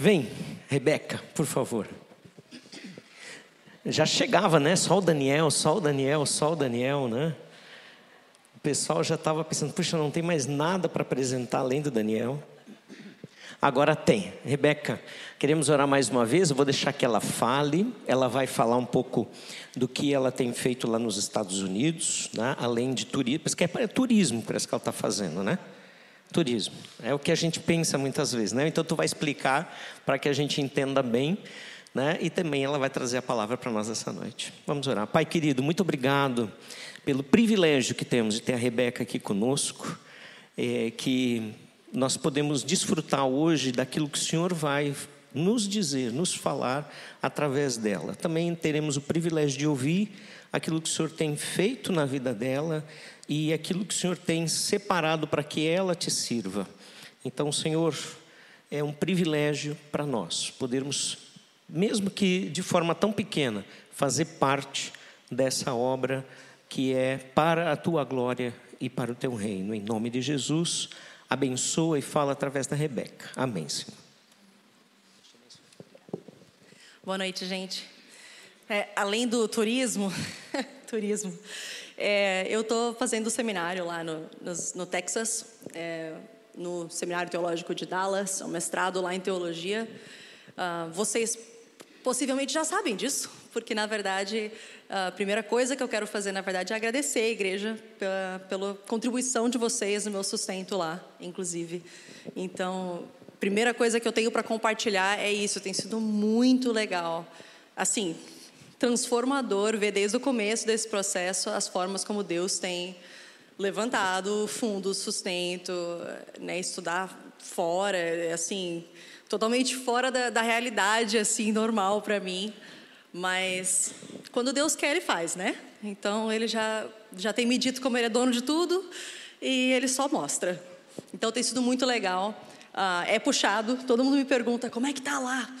Vem, Rebeca, por favor. Já chegava, né? Só o Daniel, só o Daniel, só o Daniel, né? O pessoal já estava pensando, puxa, não tem mais nada para apresentar além do Daniel. Agora tem. Rebeca, queremos orar mais uma vez. Eu vou deixar que ela fale. Ela vai falar um pouco do que ela tem feito lá nos Estados Unidos, né? além de turismo. Parece que é turismo, parece que ela está fazendo, né? Turismo. É o que a gente pensa muitas vezes, né? Então tu vai explicar para que a gente entenda bem. Né? E também ela vai trazer a palavra para nós essa noite. Vamos orar. Pai querido, muito obrigado pelo privilégio que temos de ter a Rebeca aqui conosco, é, que nós podemos desfrutar hoje daquilo que o Senhor vai nos dizer, nos falar através dela. Também teremos o privilégio de ouvir aquilo que o Senhor tem feito na vida dela e aquilo que o Senhor tem separado para que ela te sirva. Então, Senhor, é um privilégio para nós podermos, mesmo que de forma tão pequena, fazer parte dessa obra que é para a tua glória e para o teu reino. Em nome de Jesus abençoa e fala através da Rebeca. Amém, Senhor. Boa noite, gente. É, além do turismo, turismo, é, eu estou fazendo seminário lá no, no, no Texas, é, no Seminário Teológico de Dallas, um mestrado lá em teologia. Uh, vocês possivelmente já sabem disso, porque na verdade a primeira coisa que eu quero fazer, na verdade, é agradecer a igreja pela, pela contribuição de vocês no meu sustento lá, inclusive. Então, primeira coisa que eu tenho para compartilhar é isso, tem sido muito legal. Assim, transformador ver desde o começo desse processo as formas como Deus tem levantado fundos, sustento, né, estudar fora, assim, totalmente fora da, da realidade assim normal para mim. Mas quando Deus quer, Ele faz, né? Então Ele já, já tem me dito como Ele é dono de tudo e Ele só mostra. Então tem sido muito legal. Ah, é puxado, todo mundo me pergunta como é que tá lá.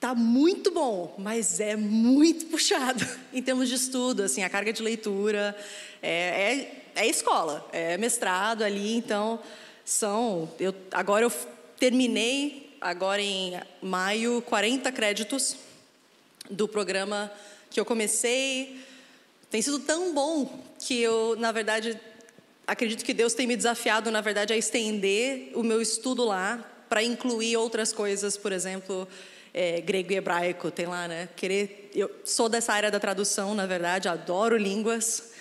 Tá muito bom, mas é muito puxado em termos de estudo, assim, a carga de leitura é, é, é escola, é mestrado ali, então são. Eu, agora eu terminei agora em maio 40 créditos do programa que eu comecei. Tem sido tão bom que eu, na verdade, acredito que Deus tem me desafiado, na verdade, a estender o meu estudo lá para incluir outras coisas, por exemplo, é, grego e hebraico, tem lá, né? Querer, eu sou dessa área da tradução, na verdade, adoro línguas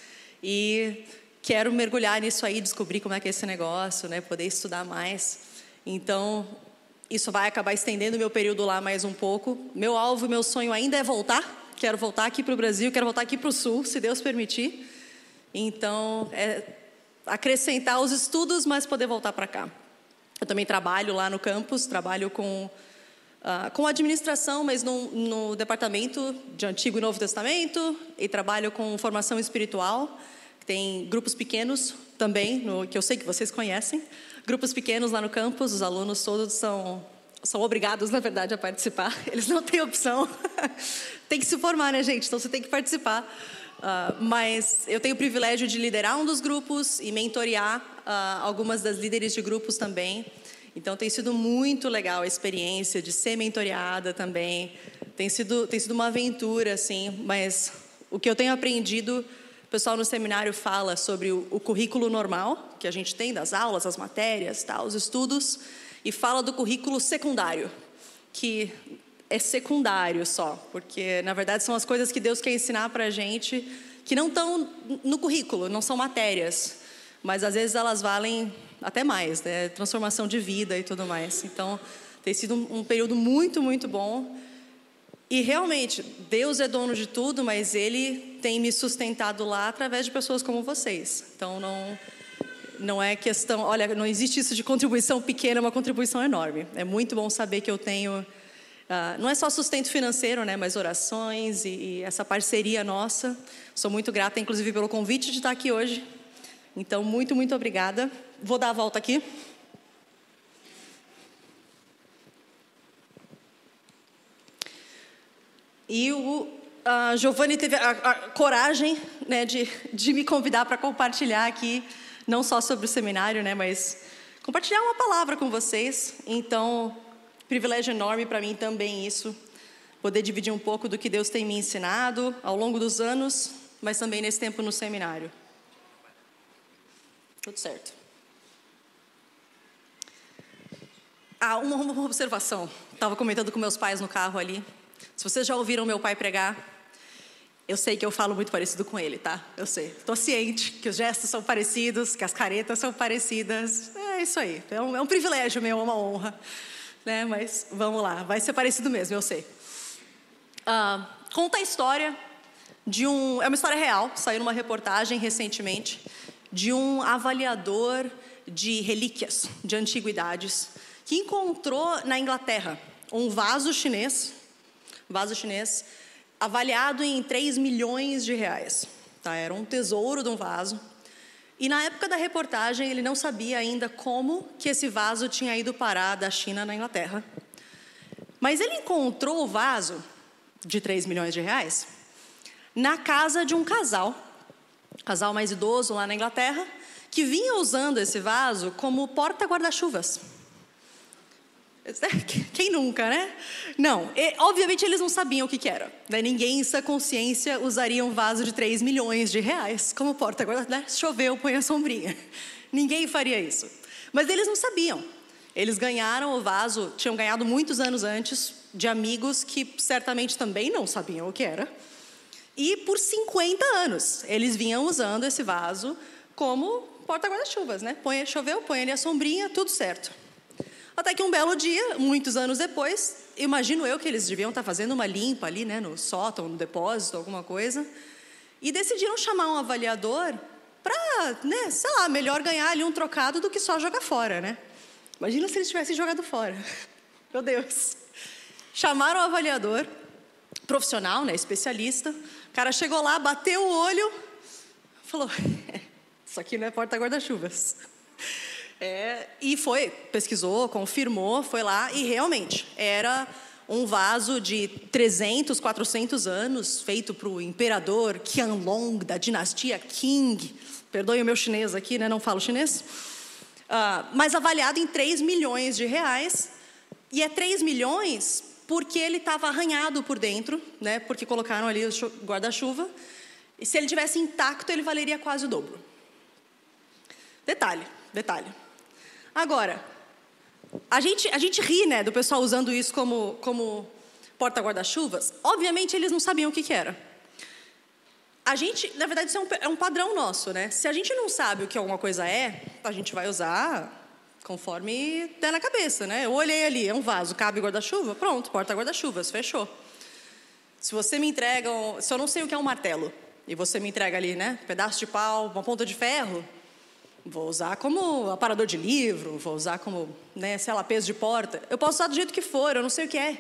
e quero mergulhar nisso aí, descobrir como é que é esse negócio, né? Poder estudar mais. Então, isso vai acabar estendendo meu período lá mais um pouco. Meu alvo meu sonho ainda é voltar. Quero voltar aqui para o Brasil, quero voltar aqui para o Sul, se Deus permitir. Então, é acrescentar os estudos, mas poder voltar para cá. Eu também trabalho lá no campus, trabalho com, uh, com administração, mas no, no departamento de Antigo e Novo Testamento, e trabalho com formação espiritual. Tem grupos pequenos também, no, que eu sei que vocês conhecem grupos pequenos lá no campus, os alunos todos são, são obrigados, na verdade, a participar. Eles não têm opção. tem que se formar, né, gente? Então você tem que participar. Uh, mas eu tenho o privilégio de liderar um dos grupos e mentorear uh, algumas das líderes de grupos também. Então tem sido muito legal a experiência de ser mentoreada também. Tem sido, tem sido uma aventura, assim, mas o que eu tenho aprendido o pessoal no seminário fala sobre o, o, currículo normal, que a gente tem das aulas, as matérias, tá, os estudos, e fala do currículo secundário, que é secundário só, porque na verdade são as coisas que Deus quer ensinar para a gente que não estão no currículo, não são matérias, mas às vezes elas valem até mais, né? transformação de vida e tudo mais. Então tem sido um, um período muito, muito bom. E realmente, Deus é dono de tudo, mas Ele tem me sustentado lá através de pessoas como vocês. Então, não, não é questão. Olha, não existe isso de contribuição pequena, é uma contribuição enorme. É muito bom saber que eu tenho. Uh, não é só sustento financeiro, né, mas orações e, e essa parceria nossa. Sou muito grata, inclusive, pelo convite de estar aqui hoje. Então, muito, muito obrigada. Vou dar a volta aqui. E o uh, Giovanni teve a, a coragem né, de, de me convidar para compartilhar aqui, não só sobre o seminário, né, mas compartilhar uma palavra com vocês. Então, Privilégio enorme para mim também isso, poder dividir um pouco do que Deus tem me ensinado ao longo dos anos, mas também nesse tempo no seminário. Tudo certo. Ah, uma, uma observação. Estava comentando com meus pais no carro ali. Se vocês já ouviram meu pai pregar, eu sei que eu falo muito parecido com ele, tá? Eu sei. Estou ciente que os gestos são parecidos, que as caretas são parecidas. É isso aí. É um, é um privilégio meu, é uma honra. Né? Mas vamos lá, vai ser parecido mesmo, eu sei. Ah, conta a história de um. É uma história real, saiu numa reportagem recentemente, de um avaliador de relíquias, de antiguidades, que encontrou na Inglaterra um vaso chinês, vaso chinês, avaliado em 3 milhões de reais. Tá? Era um tesouro de um vaso. E na época da reportagem, ele não sabia ainda como que esse vaso tinha ido parar da China na Inglaterra. Mas ele encontrou o vaso de 3 milhões de reais na casa de um casal, casal mais idoso lá na Inglaterra, que vinha usando esse vaso como porta-guarda-chuvas. Quem nunca, né? Não, e, obviamente eles não sabiam o que, que era. Né? Ninguém em sua consciência usaria um vaso de 3 milhões de reais como porta agora né? choveu, põe a sombrinha. Ninguém faria isso. Mas eles não sabiam. Eles ganharam o vaso, tinham ganhado muitos anos antes, de amigos que certamente também não sabiam o que era. E por 50 anos eles vinham usando esse vaso como porta-guarda-chuvas, né? Põe, choveu, põe ali a sombrinha, tudo certo. Até que um belo dia, muitos anos depois, imagino eu que eles deviam estar fazendo uma limpa ali, né, no sótão, no depósito, alguma coisa, e decidiram chamar um avaliador para, né, sei lá, melhor ganhar ali um trocado do que só jogar fora, né? Imagina se eles tivessem jogado fora. Meu Deus. Chamaram o avaliador, profissional, né, especialista. O cara chegou lá, bateu o olho, falou: Isso aqui não é porta-guarda-chuvas. É, e foi, pesquisou, confirmou, foi lá e realmente era um vaso de 300, 400 anos, feito para o imperador Qianlong, da dinastia Qing. Perdoe o meu chinês aqui, né? não falo chinês. Uh, mas avaliado em 3 milhões de reais. E é 3 milhões porque ele estava arranhado por dentro, né? porque colocaram ali o guarda-chuva. E se ele tivesse intacto, ele valeria quase o dobro. Detalhe, detalhe. Agora, a gente, a gente ri né, do pessoal usando isso como, como porta-guarda-chuvas. Obviamente, eles não sabiam o que, que era. A gente, na verdade, isso é um, é um padrão nosso, né? Se a gente não sabe o que alguma coisa é, a gente vai usar conforme der na cabeça, né? Eu olhei ali, é um vaso, cabe guarda-chuva, pronto, porta-guarda-chuvas, fechou. Se você me entrega, se eu não sei o que é um martelo, e você me entrega ali, né, um pedaço de pau, uma ponta de ferro, Vou usar como aparador de livro, vou usar como, né, sei lá, peso de porta. Eu posso usar do jeito que for, eu não sei o que é.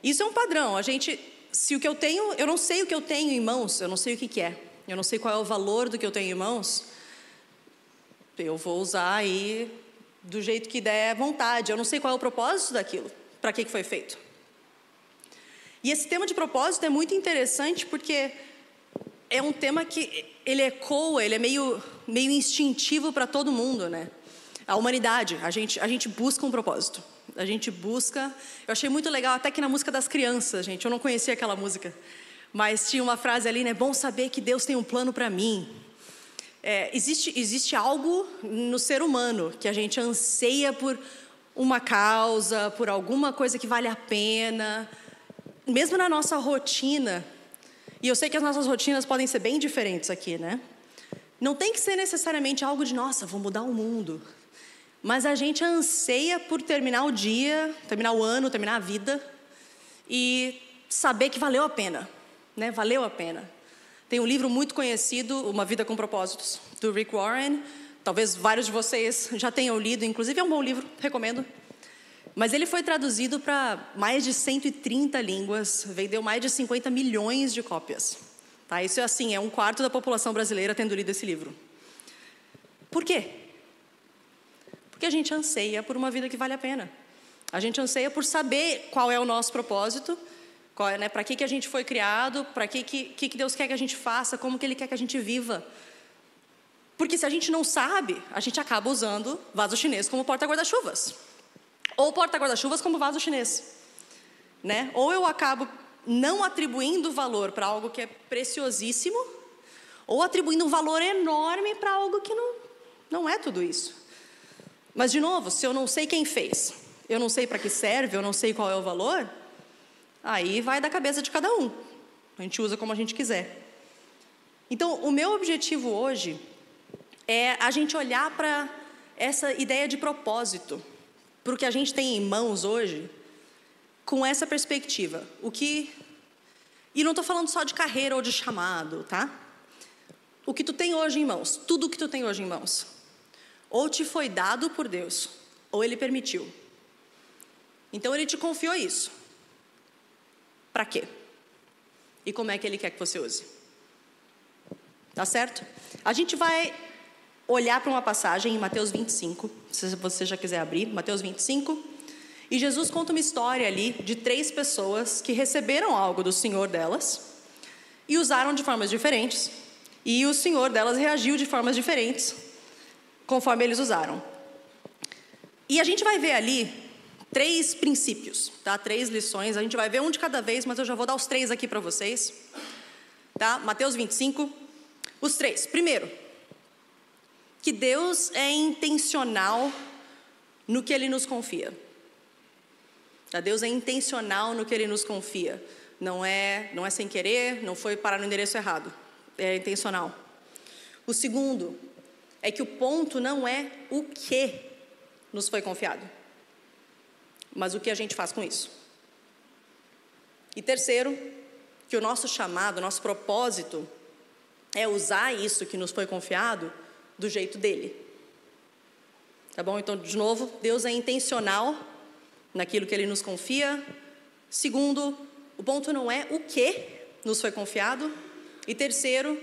Isso é um padrão. A gente, se o que eu tenho, eu não sei o que eu tenho em mãos, eu não sei o que, que é. Eu não sei qual é o valor do que eu tenho em mãos. Eu vou usar aí do jeito que der vontade. Eu não sei qual é o propósito daquilo, para que, que foi feito. E esse tema de propósito é muito interessante porque é um tema que ele ecoa, ele é meio, meio instintivo para todo mundo, né? A humanidade, a gente, a gente busca um propósito. A gente busca. Eu achei muito legal, até que na música das crianças, gente, eu não conhecia aquela música, mas tinha uma frase ali, né? Bom saber que Deus tem um plano para mim. É, existe, existe algo no ser humano que a gente anseia por uma causa, por alguma coisa que vale a pena. Mesmo na nossa rotina, e eu sei que as nossas rotinas podem ser bem diferentes aqui, né? Não tem que ser necessariamente algo de, nossa, vou mudar o mundo. Mas a gente anseia por terminar o dia, terminar o ano, terminar a vida e saber que valeu a pena, né? Valeu a pena. Tem um livro muito conhecido, Uma Vida com Propósitos, do Rick Warren. Talvez vários de vocês já tenham lido, inclusive é um bom livro, recomendo. Mas ele foi traduzido para mais de 130 línguas, vendeu mais de 50 milhões de cópias. Tá? Isso é assim, é um quarto da população brasileira tendo lido esse livro. Por quê? Porque a gente anseia por uma vida que vale a pena. A gente anseia por saber qual é o nosso propósito, é, né, para que, que a gente foi criado, para que, que, que Deus quer que a gente faça, como que Ele quer que a gente viva. Porque se a gente não sabe, a gente acaba usando vaso chinês como porta-guarda-chuvas. Ou porta-guarda-chuvas como vaso chinês. Né? Ou eu acabo não atribuindo valor para algo que é preciosíssimo, ou atribuindo um valor enorme para algo que não, não é tudo isso. Mas, de novo, se eu não sei quem fez, eu não sei para que serve, eu não sei qual é o valor, aí vai da cabeça de cada um. A gente usa como a gente quiser. Então, o meu objetivo hoje é a gente olhar para essa ideia de propósito, para o que a gente tem em mãos hoje, com essa perspectiva. O que. E não estou falando só de carreira ou de chamado, tá? O que tu tem hoje em mãos, tudo o que tu tem hoje em mãos, ou te foi dado por Deus, ou Ele permitiu. Então Ele te confiou isso. Para quê? E como é que Ele quer que você use? Tá certo? A gente vai olhar para uma passagem em Mateus 25, se você já quiser abrir, Mateus 25. E Jesus conta uma história ali de três pessoas que receberam algo do Senhor delas e usaram de formas diferentes. E o Senhor delas reagiu de formas diferentes conforme eles usaram. E a gente vai ver ali três princípios, tá? Três lições. A gente vai ver um de cada vez, mas eu já vou dar os três aqui para vocês. Tá? Mateus 25. Os três. Primeiro, que Deus é intencional no que Ele nos confia. Tá? Deus é intencional no que Ele nos confia. Não é, não é sem querer, não foi parar no endereço errado. É intencional. O segundo é que o ponto não é o que nos foi confiado, mas o que a gente faz com isso. E terceiro, que o nosso chamado, nosso propósito é usar isso que nos foi confiado do jeito dele. Tá bom? Então, de novo, Deus é intencional naquilo que ele nos confia. Segundo, o ponto não é o que nos foi confiado. E terceiro,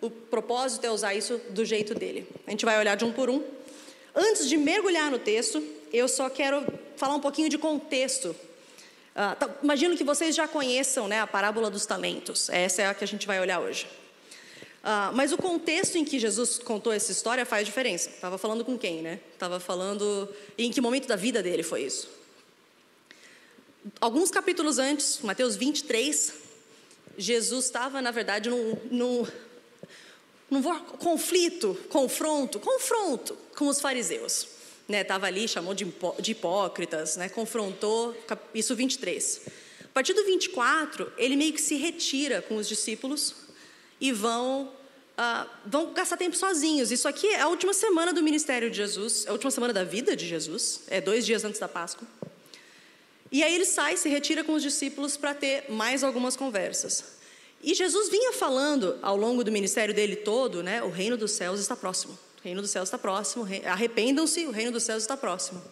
o propósito é usar isso do jeito dele. A gente vai olhar de um por um. Antes de mergulhar no texto, eu só quero falar um pouquinho de contexto. Tá, imagino que vocês já conheçam né, a parábola dos talentos. Essa é a que a gente vai olhar hoje. Ah, mas o contexto em que Jesus contou essa história faz diferença. Estava falando com quem, né? Estava falando. Em que momento da vida dele foi isso? Alguns capítulos antes, Mateus 23, Jesus estava, na verdade, num, num, num conflito, confronto, confronto com os fariseus. Estava né? ali, chamou de, de hipócritas, né? confrontou, isso 23. A partir do 24, ele meio que se retira com os discípulos e vão, uh, vão gastar tempo sozinhos. Isso aqui é a última semana do ministério de Jesus, é a última semana da vida de Jesus, é dois dias antes da Páscoa. E aí ele sai, se retira com os discípulos para ter mais algumas conversas. E Jesus vinha falando ao longo do ministério dele todo, né? O reino dos céus está próximo. O reino dos céus está próximo. Arrependam-se, o reino dos céus está próximo.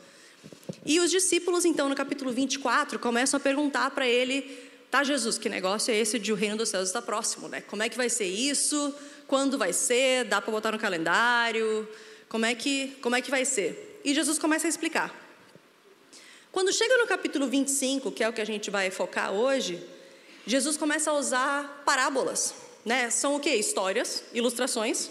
E os discípulos, então, no capítulo 24, começam a perguntar para ele Tá, Jesus, que negócio é esse de o reino dos céus está próximo, né? Como é que vai ser isso? Quando vai ser? Dá para botar no calendário? Como é que, como é que vai ser? E Jesus começa a explicar. Quando chega no capítulo 25, que é o que a gente vai focar hoje, Jesus começa a usar parábolas, né? São o que? Histórias, ilustrações,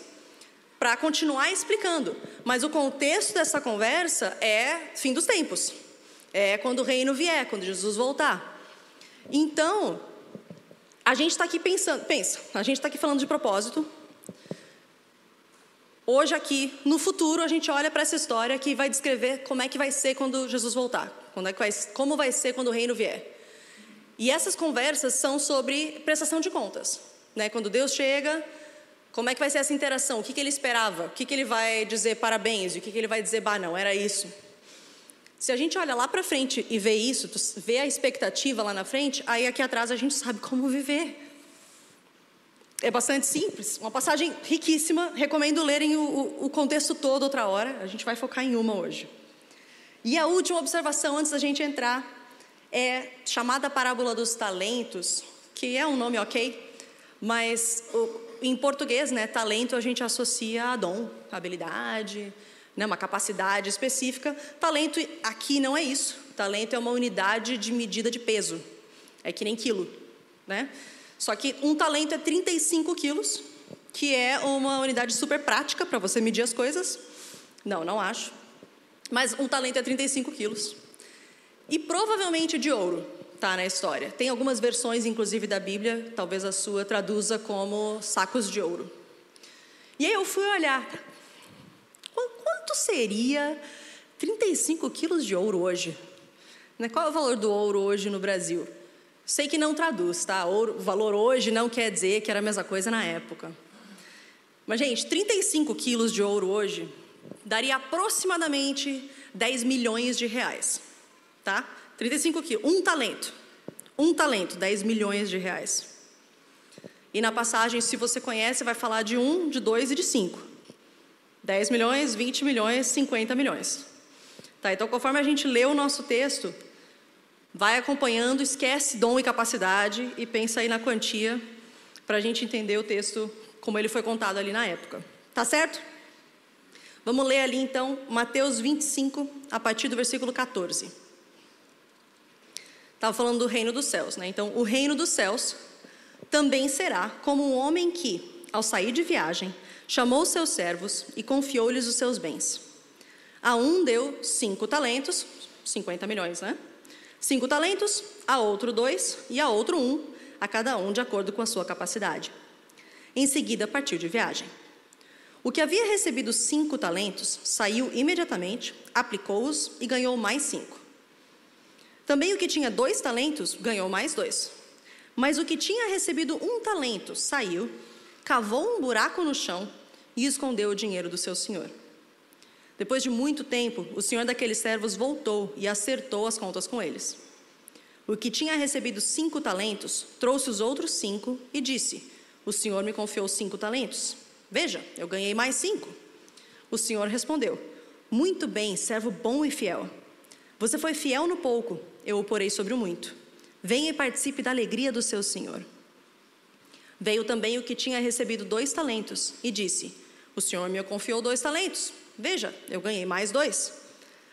para continuar explicando. Mas o contexto dessa conversa é fim dos tempos. É quando o reino vier, quando Jesus voltar. Então, a gente está aqui pensando, pensa, a gente está aqui falando de propósito. Hoje aqui, no futuro, a gente olha para essa história que vai descrever como é que vai ser quando Jesus voltar, quando é que vai, como vai ser quando o reino vier. E essas conversas são sobre prestação de contas, né? Quando Deus chega, como é que vai ser essa interação? O que, que ele esperava? O que, que ele vai dizer parabéns? E o que, que ele vai dizer, bah, não, era isso. Se a gente olha lá para frente e vê isso, vê a expectativa lá na frente, aí aqui atrás a gente sabe como viver. É bastante simples, uma passagem riquíssima. Recomendo lerem o, o contexto todo outra hora. A gente vai focar em uma hoje. E a última observação antes da gente entrar é chamada parábola dos talentos, que é um nome ok, mas o, em português, né, talento a gente associa a dom, habilidade, né, uma capacidade específica. Talento aqui não é isso. Talento é uma unidade de medida de peso. É que nem quilo, né? Só que um talento é 35 quilos, que é uma unidade super prática para você medir as coisas. Não, não acho. Mas um talento é 35 quilos. e provavelmente de ouro, tá na história. Tem algumas versões, inclusive da Bíblia, talvez a sua traduza como sacos de ouro. E aí eu fui olhar, quanto seria 35 quilos de ouro hoje? Né, qual é o valor do ouro hoje no Brasil? Sei que não traduz, tá? O valor hoje não quer dizer que era a mesma coisa na época. Mas, gente, 35 quilos de ouro hoje daria aproximadamente 10 milhões de reais, tá? 35 quilos, um talento. Um talento, 10 milhões de reais. E na passagem, se você conhece, vai falar de um, de dois e de cinco. 10 milhões, 20 milhões, 50 milhões. Tá, então, conforme a gente lê o nosso texto, vai acompanhando, esquece dom e capacidade e pensa aí na quantia para a gente entender o texto como ele foi contado ali na época. Tá certo? Vamos ler ali então Mateus 25, a partir do versículo 14. Estava falando do reino dos céus, né? Então, o reino dos céus também será como um homem que, ao sair de viagem, chamou seus servos e confiou-lhes os seus bens. A um deu cinco talentos, 50 milhões, né? Cinco talentos, a outro dois e a outro um, a cada um de acordo com a sua capacidade. Em seguida, partiu de viagem. O que havia recebido cinco talentos saiu imediatamente, aplicou-os e ganhou mais cinco. Também o que tinha dois talentos ganhou mais dois. Mas o que tinha recebido um talento saiu, cavou um buraco no chão e escondeu o dinheiro do seu senhor. Depois de muito tempo, o senhor daqueles servos voltou e acertou as contas com eles. O que tinha recebido cinco talentos trouxe os outros cinco e disse: O senhor me confiou cinco talentos. Veja, eu ganhei mais cinco. O senhor respondeu: Muito bem, servo bom e fiel. Você foi fiel no pouco, eu o porei sobre o muito. Venha e participe da alegria do seu senhor. Veio também o que tinha recebido dois talentos e disse: O senhor me confiou dois talentos. Veja, eu ganhei mais dois.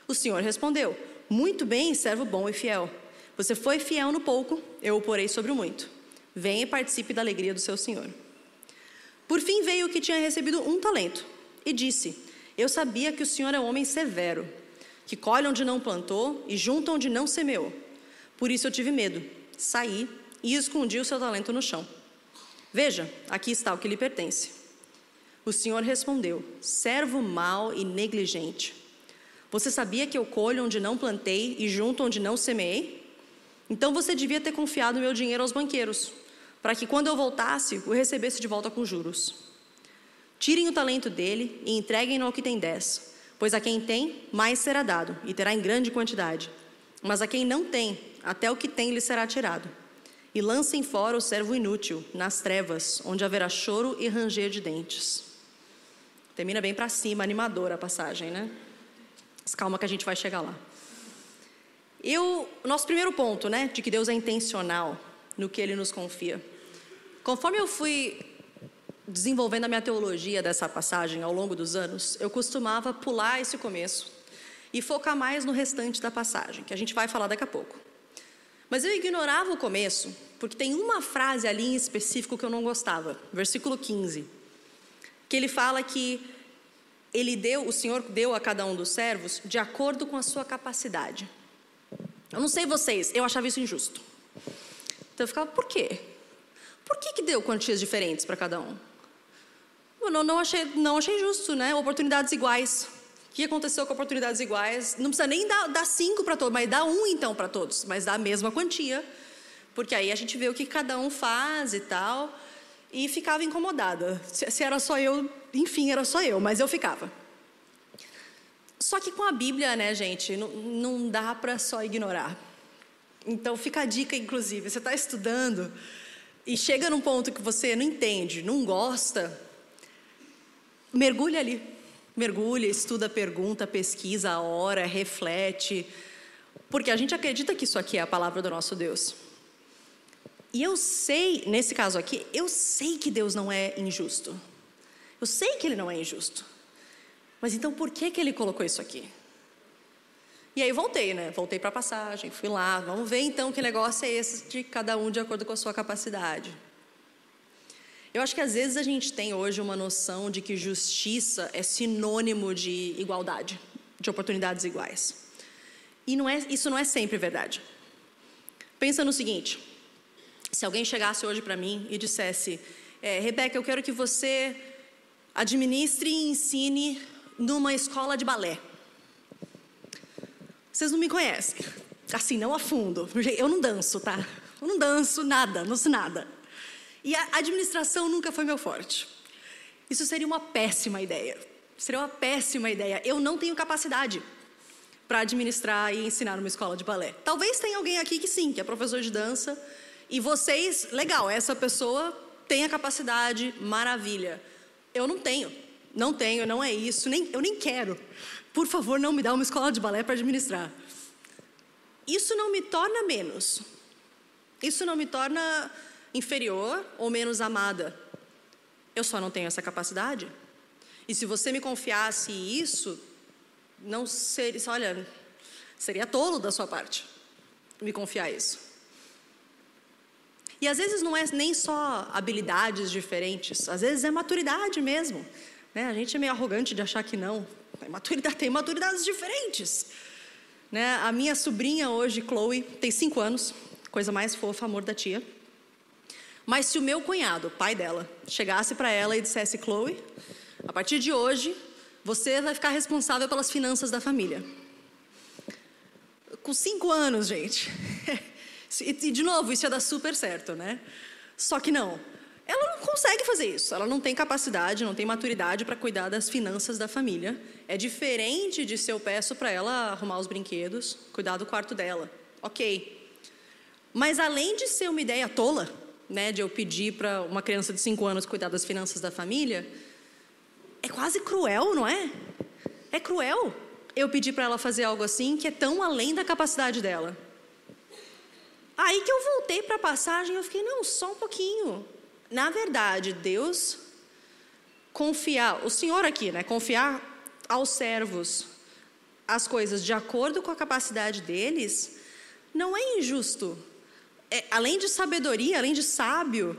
O senhor respondeu: Muito bem, servo bom e fiel. Você foi fiel no pouco, eu o porei sobre o muito. Venha e participe da alegria do seu senhor. Por fim veio o que tinha recebido um talento e disse: Eu sabia que o senhor é um homem severo, que colhe onde não plantou e junta onde não semeou. Por isso eu tive medo, saí e escondi o seu talento no chão. Veja, aqui está o que lhe pertence. O Senhor respondeu: Servo mau e negligente. Você sabia que eu colho onde não plantei e junto onde não semeei? Então você devia ter confiado meu dinheiro aos banqueiros, para que quando eu voltasse, o recebesse de volta com juros. Tirem o talento dele e entreguem-no ao que tem dez, pois a quem tem, mais será dado, e terá em grande quantidade. Mas a quem não tem, até o que tem lhe será tirado. E lancem fora o servo inútil, nas trevas, onde haverá choro e ranger de dentes. Termina bem para cima, animadora a passagem, né? Mas calma que a gente vai chegar lá. Eu, nosso primeiro ponto, né, de que Deus é intencional no que Ele nos confia. Conforme eu fui desenvolvendo a minha teologia dessa passagem ao longo dos anos, eu costumava pular esse começo e focar mais no restante da passagem, que a gente vai falar daqui a pouco. Mas eu ignorava o começo, porque tem uma frase ali em específico que eu não gostava, versículo 15 que ele fala que ele deu, o Senhor deu a cada um dos servos de acordo com a sua capacidade. Eu não sei vocês, eu achava isso injusto. Então eu ficava, por quê? Por que, que deu quantias diferentes para cada um? Eu não, não, achei, não achei justo, né? Oportunidades iguais. O que aconteceu com oportunidades iguais? Não precisa nem dar, dar cinco para todos, mas dá um então para todos, mas dá a mesma quantia. Porque aí a gente vê o que cada um faz e tal e ficava incomodada. Se, se era só eu, enfim, era só eu, mas eu ficava. Só que com a Bíblia, né, gente, não, não dá para só ignorar. Então fica a dica, inclusive, você está estudando e chega num ponto que você não entende, não gosta, mergulha ali. Mergulha, estuda, pergunta, pesquisa, ora, reflete. Porque a gente acredita que isso aqui é a palavra do nosso Deus. E eu sei, nesse caso aqui, eu sei que Deus não é injusto. Eu sei que Ele não é injusto. Mas então por que, que Ele colocou isso aqui? E aí voltei, né? Voltei para a passagem, fui lá, vamos ver então que negócio é esse de cada um de acordo com a sua capacidade. Eu acho que às vezes a gente tem hoje uma noção de que justiça é sinônimo de igualdade, de oportunidades iguais. E não é, isso não é sempre verdade. Pensa no seguinte: se alguém chegasse hoje para mim e dissesse, é, Rebeca, eu quero que você administre e ensine numa escola de balé. Vocês não me conhecem, assim, não a fundo. Eu não danço, tá? Eu não danço nada, não sei nada. E a administração nunca foi meu forte. Isso seria uma péssima ideia. Seria uma péssima ideia. Eu não tenho capacidade para administrar e ensinar numa escola de balé. Talvez tenha alguém aqui que sim, que é professor de dança, e vocês, legal, essa pessoa tem a capacidade, maravilha. Eu não tenho, não tenho, não é isso, nem, eu nem quero. Por favor, não me dá uma escola de balé para administrar. Isso não me torna menos. Isso não me torna inferior ou menos amada. Eu só não tenho essa capacidade. E se você me confiasse isso, não seria, olha, seria tolo da sua parte me confiar isso. E às vezes não é nem só habilidades diferentes, às vezes é maturidade mesmo. Né? A gente é meio arrogante de achar que não. É maturidade, tem maturidades diferentes. Né? A minha sobrinha hoje, Chloe, tem cinco anos, coisa mais fofa, amor da tia. Mas se o meu cunhado, pai dela, chegasse para ela e dissesse: Chloe, a partir de hoje, você vai ficar responsável pelas finanças da família. Com cinco anos, gente. e, de novo, isso ia dar super certo, né? Só que não. Ela não consegue fazer isso. Ela não tem capacidade, não tem maturidade para cuidar das finanças da família. É diferente de se eu peço para ela arrumar os brinquedos, cuidar do quarto dela. Ok. Mas além de ser uma ideia tola, né, de eu pedir para uma criança de 5 anos cuidar das finanças da família, é quase cruel, não é? É cruel eu pedir para ela fazer algo assim que é tão além da capacidade dela. Aí que eu voltei para a passagem, eu fiquei, não, só um pouquinho. Na verdade, Deus confiar, o Senhor aqui, né, confiar aos servos as coisas de acordo com a capacidade deles, não é injusto é, além de sabedoria, além de sábio,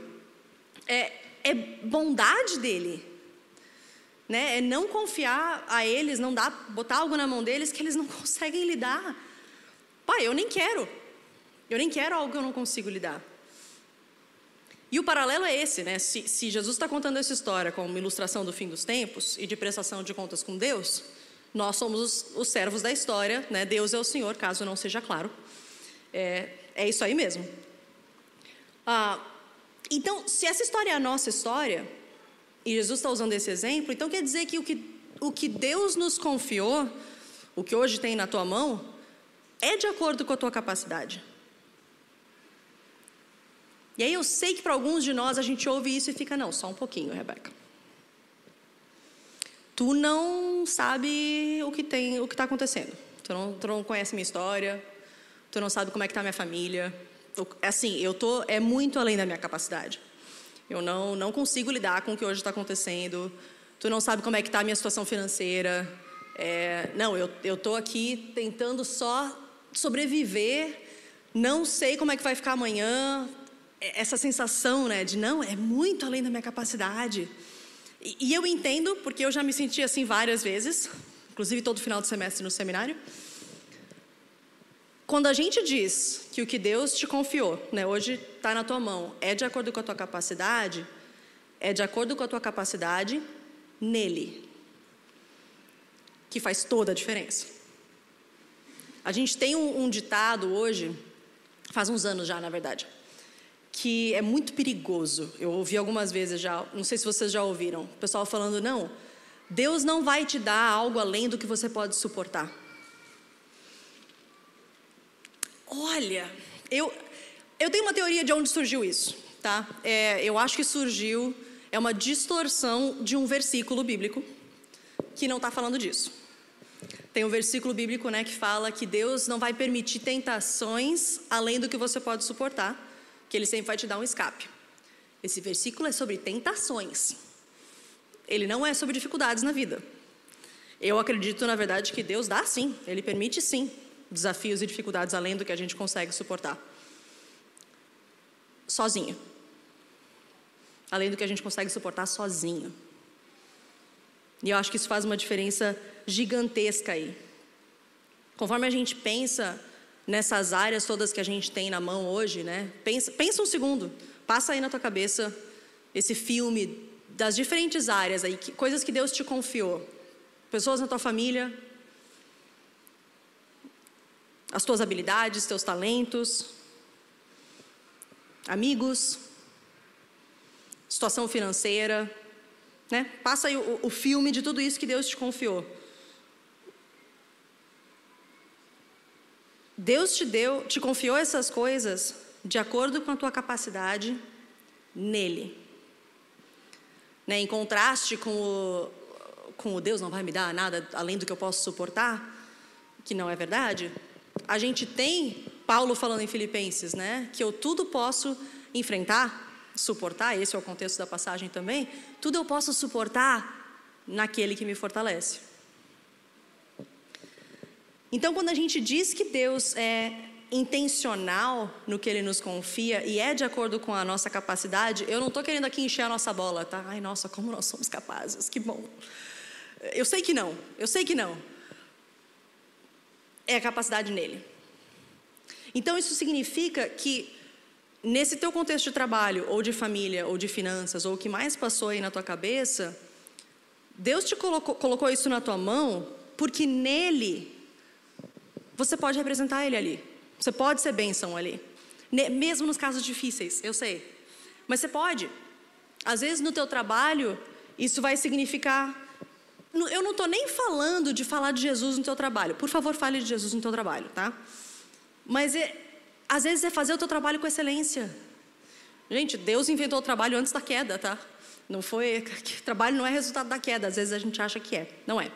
é, é bondade dele. Né? É não confiar a eles, não dar, botar algo na mão deles que eles não conseguem lidar. Pai, eu nem quero. Eu nem quero algo que eu não consigo lidar. E o paralelo é esse, né? Se, se Jesus está contando essa história como ilustração do fim dos tempos e de prestação de contas com Deus, nós somos os, os servos da história, né? Deus é o Senhor, caso não seja claro. É, é isso aí mesmo. Ah, então, se essa história é a nossa história, e Jesus está usando esse exemplo, então quer dizer que o, que o que Deus nos confiou, o que hoje tem na tua mão, é de acordo com a tua capacidade. E aí eu sei que para alguns de nós a gente ouve isso e fica, não, só um pouquinho, Rebeca. Tu não sabe o que tem, o que está acontecendo. Tu não, tu não conhece minha história. Tu não sabe como é que está minha família assim, eu tô é muito além da minha capacidade. Eu não não consigo lidar com o que hoje está acontecendo. Tu não sabe como é que está a minha situação financeira. É, não, eu eu tô aqui tentando só sobreviver. Não sei como é que vai ficar amanhã. É, essa sensação, né, de não é muito além da minha capacidade. E, e eu entendo porque eu já me senti assim várias vezes, inclusive todo final de semestre no seminário. Quando a gente diz que o que Deus te confiou, né, hoje está na tua mão, é de acordo com a tua capacidade, é de acordo com a tua capacidade nele, que faz toda a diferença. A gente tem um, um ditado hoje, faz uns anos já, na verdade, que é muito perigoso. Eu ouvi algumas vezes já, não sei se vocês já ouviram, o pessoal falando: não, Deus não vai te dar algo além do que você pode suportar. Olha, eu, eu tenho uma teoria de onde surgiu isso, tá? É, eu acho que surgiu, é uma distorção de um versículo bíblico que não está falando disso. Tem um versículo bíblico né, que fala que Deus não vai permitir tentações além do que você pode suportar, que Ele sempre vai te dar um escape. Esse versículo é sobre tentações. Ele não é sobre dificuldades na vida. Eu acredito, na verdade, que Deus dá sim, Ele permite sim desafios e dificuldades além do que a gente consegue suportar. Sozinho. Além do que a gente consegue suportar sozinho. E eu acho que isso faz uma diferença gigantesca aí. Conforme a gente pensa nessas áreas todas que a gente tem na mão hoje, né? Pensa, pensa um segundo, passa aí na tua cabeça esse filme das diferentes áreas aí, que, coisas que Deus te confiou. Pessoas na tua família, as tuas habilidades, teus talentos, amigos, situação financeira, né? Passa aí o, o filme de tudo isso que Deus te confiou. Deus te deu, te confiou essas coisas de acordo com a tua capacidade nele. Né, em contraste com o, com o Deus não vai me dar nada além do que eu posso suportar, que não é verdade, a gente tem Paulo falando em Filipenses, né, que eu tudo posso enfrentar, suportar, esse é o contexto da passagem também, tudo eu posso suportar naquele que me fortalece. Então, quando a gente diz que Deus é intencional no que Ele nos confia e é de acordo com a nossa capacidade, eu não estou querendo aqui encher a nossa bola, tá? Ai, nossa, como nós somos capazes, que bom. Eu sei que não, eu sei que não. É a capacidade nele. Então, isso significa que, nesse teu contexto de trabalho, ou de família, ou de finanças, ou o que mais passou aí na tua cabeça, Deus te colocou, colocou isso na tua mão, porque nele você pode representar ele ali. Você pode ser bênção ali. Mesmo nos casos difíceis, eu sei. Mas você pode. Às vezes no teu trabalho, isso vai significar. Eu não estou nem falando de falar de Jesus no teu trabalho. Por favor, fale de Jesus no teu trabalho, tá? Mas é, às vezes é fazer o teu trabalho com excelência. Gente, Deus inventou o trabalho antes da queda, tá? Não foi. Trabalho não é resultado da queda. Às vezes a gente acha que é. Não é.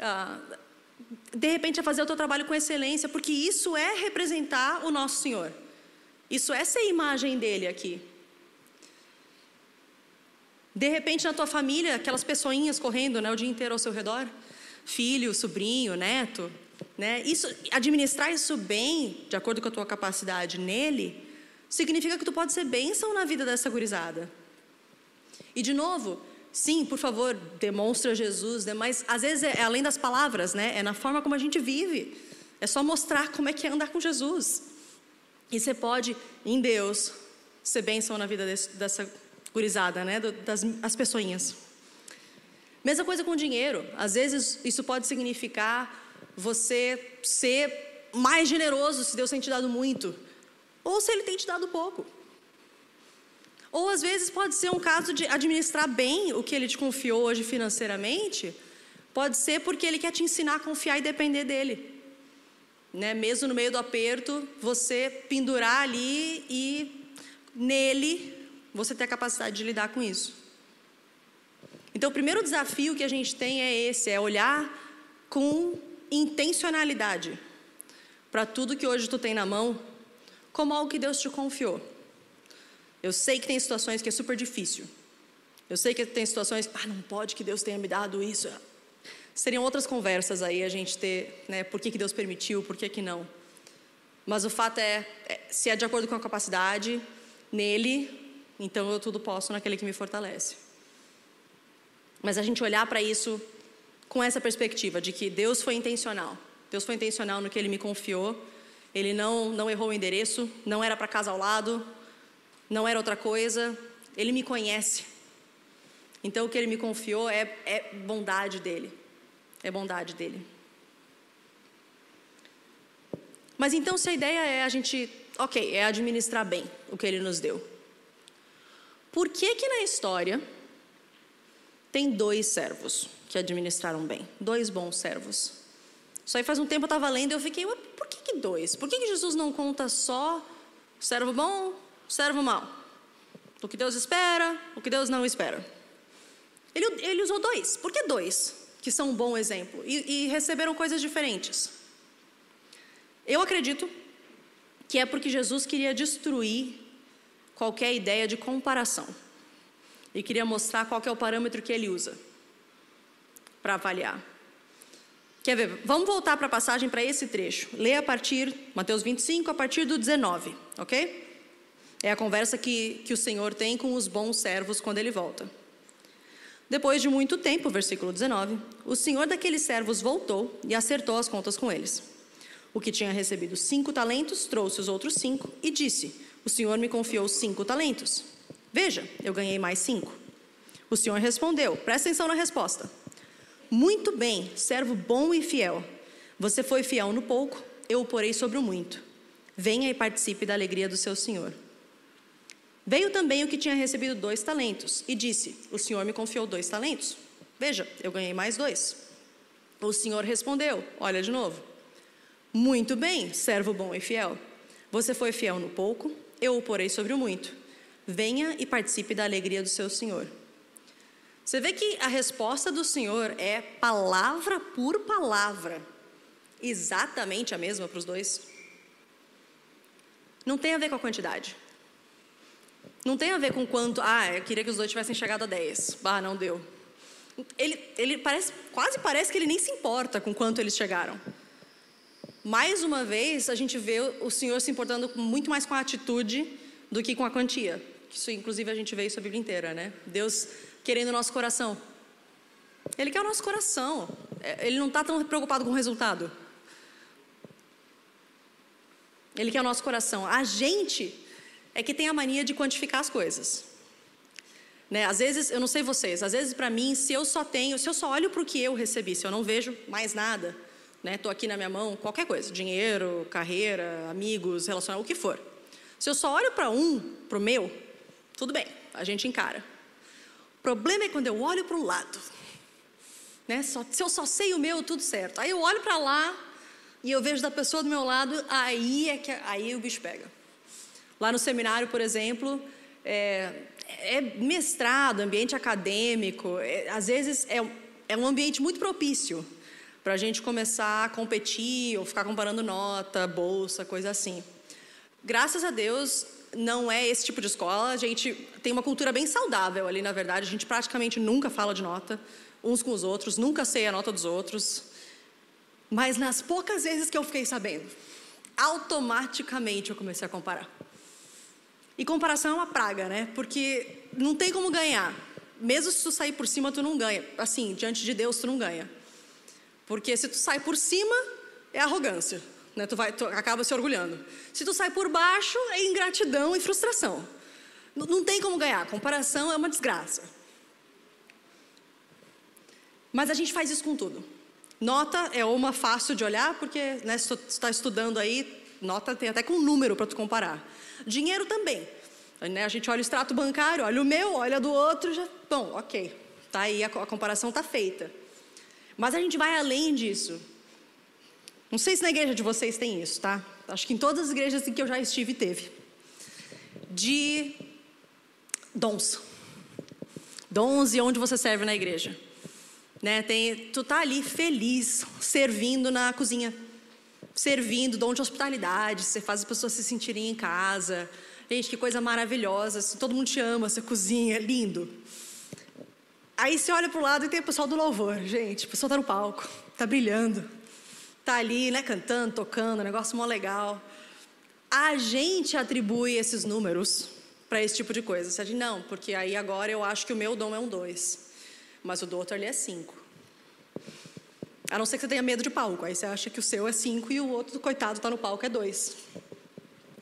Ah, de repente, a fazer o teu trabalho com excelência, porque isso é representar o nosso Senhor. Isso é ser imagem dele aqui. De repente, na tua família, aquelas pessoinhas correndo né, o dia inteiro ao seu redor, filho, sobrinho, neto, né? Isso, administrar isso bem, de acordo com a tua capacidade nele, significa que tu pode ser bênção na vida dessa gurizada. E de novo, Sim, por favor, demonstra Jesus, né? mas às vezes é, é além das palavras, né? É na forma como a gente vive. É só mostrar como é que é andar com Jesus. E você pode, em Deus, ser bênção na vida desse, dessa gurizada, né? Das as pessoinhas. Mesma coisa com dinheiro. Às vezes isso pode significar você ser mais generoso se Deus tem te dado muito, ou se Ele tem te dado pouco. Ou às vezes pode ser um caso de administrar bem o que ele te confiou hoje financeiramente, pode ser porque ele quer te ensinar a confiar e depender dele. Né? Mesmo no meio do aperto, você pendurar ali e nele você ter a capacidade de lidar com isso. Então, o primeiro desafio que a gente tem é esse: é olhar com intencionalidade para tudo que hoje tu tem na mão, como algo que Deus te confiou. Eu sei que tem situações que é super difícil. Eu sei que tem situações, ah, não pode que Deus tenha me dado isso. Seriam outras conversas aí a gente ter, né, por que, que Deus permitiu, por que, que não. Mas o fato é, é, se é de acordo com a capacidade nele, então eu tudo posso naquele que me fortalece. Mas a gente olhar para isso com essa perspectiva de que Deus foi intencional. Deus foi intencional no que ele me confiou. Ele não, não errou o endereço, não era para casa ao lado, não era outra coisa, ele me conhece. Então o que ele me confiou é, é bondade dele. É bondade dele. Mas então, se a ideia é a gente, ok, é administrar bem o que ele nos deu, por que que na história tem dois servos que administraram bem? Dois bons servos. Isso aí faz um tempo eu estava lendo e eu fiquei, por que, que dois? Por que, que Jesus não conta só servo bom, servo mal. O que Deus espera, o que Deus não espera. Ele, ele usou dois. Por que dois? Que são um bom exemplo. E, e receberam coisas diferentes. Eu acredito que é porque Jesus queria destruir qualquer ideia de comparação. E queria mostrar qual é o parâmetro que ele usa para avaliar. Quer ver? Vamos voltar para a passagem para esse trecho. Lê a partir, Mateus 25, a partir do 19, ok? É a conversa que, que o Senhor tem com os bons servos quando ele volta. Depois de muito tempo, versículo 19, o senhor daqueles servos voltou e acertou as contas com eles. O que tinha recebido cinco talentos trouxe os outros cinco e disse: O senhor me confiou cinco talentos. Veja, eu ganhei mais cinco. O senhor respondeu: Presta atenção na resposta. Muito bem, servo bom e fiel. Você foi fiel no pouco, eu o porei sobre o muito. Venha e participe da alegria do seu senhor. Veio também o que tinha recebido dois talentos e disse: O senhor me confiou dois talentos. Veja, eu ganhei mais dois. O senhor respondeu: Olha de novo. Muito bem, servo bom e fiel. Você foi fiel no pouco, eu o porei sobre o muito. Venha e participe da alegria do seu senhor. Você vê que a resposta do senhor é palavra por palavra, exatamente a mesma para os dois. Não tem a ver com a quantidade. Não tem a ver com quanto. Ah, eu queria que os dois tivessem chegado a 10. Ah, não deu. Ele, ele parece, quase parece que ele nem se importa com quanto eles chegaram. Mais uma vez, a gente vê o Senhor se importando muito mais com a atitude do que com a quantia. Isso, inclusive, a gente vê isso a Bíblia inteira, né? Deus querendo o nosso coração. Ele quer o nosso coração. É, ele não está tão preocupado com o resultado. Ele quer o nosso coração. A gente é que tem a mania de quantificar as coisas. Né? Às vezes, eu não sei vocês, às vezes para mim, se eu só tenho, se eu só olho para o que eu recebi, se eu não vejo mais nada, estou né? aqui na minha mão, qualquer coisa, dinheiro, carreira, amigos, relacionamento, o que for. Se eu só olho para um, para o meu, tudo bem, a gente encara. O problema é quando eu olho para o lado. Né? Só, se eu só sei o meu, tudo certo. Aí eu olho para lá e eu vejo da pessoa do meu lado, aí é que aí o bicho pega. Lá no seminário, por exemplo, é, é mestrado, ambiente acadêmico, é, às vezes é, é um ambiente muito propício para a gente começar a competir ou ficar comparando nota, bolsa, coisa assim. Graças a Deus, não é esse tipo de escola. A gente tem uma cultura bem saudável ali, na verdade. A gente praticamente nunca fala de nota uns com os outros, nunca sei a nota dos outros. Mas nas poucas vezes que eu fiquei sabendo, automaticamente eu comecei a comparar. E comparação é uma praga, né? Porque não tem como ganhar. Mesmo se tu sair por cima, tu não ganha. Assim, diante de Deus, tu não ganha. Porque se tu sai por cima, é arrogância. Né? Tu, vai, tu acaba se orgulhando. Se tu sai por baixo, é ingratidão e frustração. Não, não tem como ganhar. Comparação é uma desgraça. Mas a gente faz isso com tudo. Nota é uma fácil de olhar, porque né, se tu está estudando aí, nota tem até com número para tu comparar. Dinheiro também. Né? A gente olha o extrato bancário, olha o meu, olha do outro, já. Bom, ok. Tá aí, a, a comparação está feita. Mas a gente vai além disso. Não sei se na igreja de vocês tem isso, tá? Acho que em todas as igrejas em que eu já estive teve. De dons. Dons e onde você serve na igreja. Né? Tem, tu tá ali feliz, servindo na cozinha servindo, dom de hospitalidade, você faz as pessoas se sentirem em casa. Gente, que coisa maravilhosa, todo mundo te ama, você cozinha, é lindo. Aí você olha para o lado e tem o pessoal do louvor, gente, o pessoal está no palco, está brilhando, está ali, né, cantando, tocando, negócio mó legal. A gente atribui esses números para esse tipo de coisa. Você diz, não, porque aí agora eu acho que o meu dom é um dois, mas o do outro ali é cinco. A não ser que você tenha medo de palco. Aí você acha que o seu é cinco e o outro, coitado, está no palco é dois.